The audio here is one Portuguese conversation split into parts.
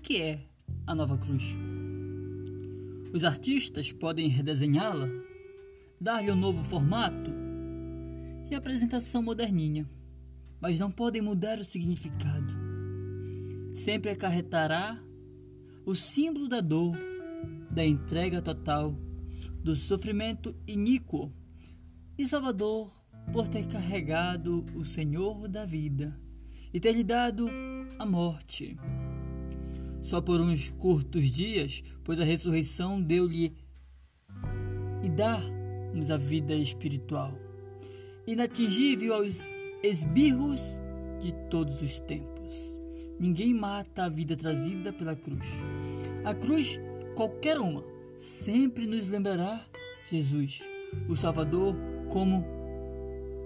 que é a nova cruz? Os artistas podem redesenhá-la, dar-lhe um novo formato e apresentação moderninha, mas não podem mudar o significado. Sempre acarretará o símbolo da dor, da entrega total, do sofrimento iníquo e Salvador por ter carregado o Senhor da vida e ter lhe dado a morte. Só por uns curtos dias, pois a ressurreição deu-lhe e dá-nos a vida espiritual, inatingível aos esbirros de todos os tempos. Ninguém mata a vida trazida pela cruz. A cruz, qualquer uma, sempre nos lembrará Jesus, o Salvador, como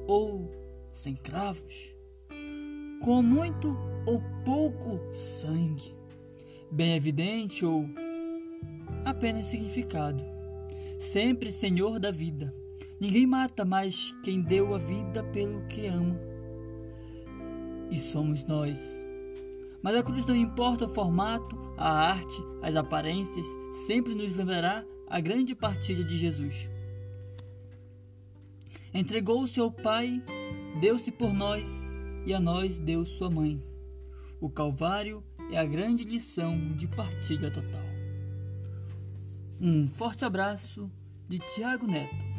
ou sem cravos, com muito ou pouco sangue, bem evidente ou apenas significado. Sempre Senhor da vida. Ninguém mata mais quem deu a vida pelo que ama. E somos nós. Mas a cruz não importa o formato, a arte, as aparências, sempre nos lembrará a grande partilha de Jesus. Entregou-se ao Pai, deu-se por nós e a nós deu sua mãe. O Calvário é a grande lição de partilha total. Um forte abraço de Tiago Neto.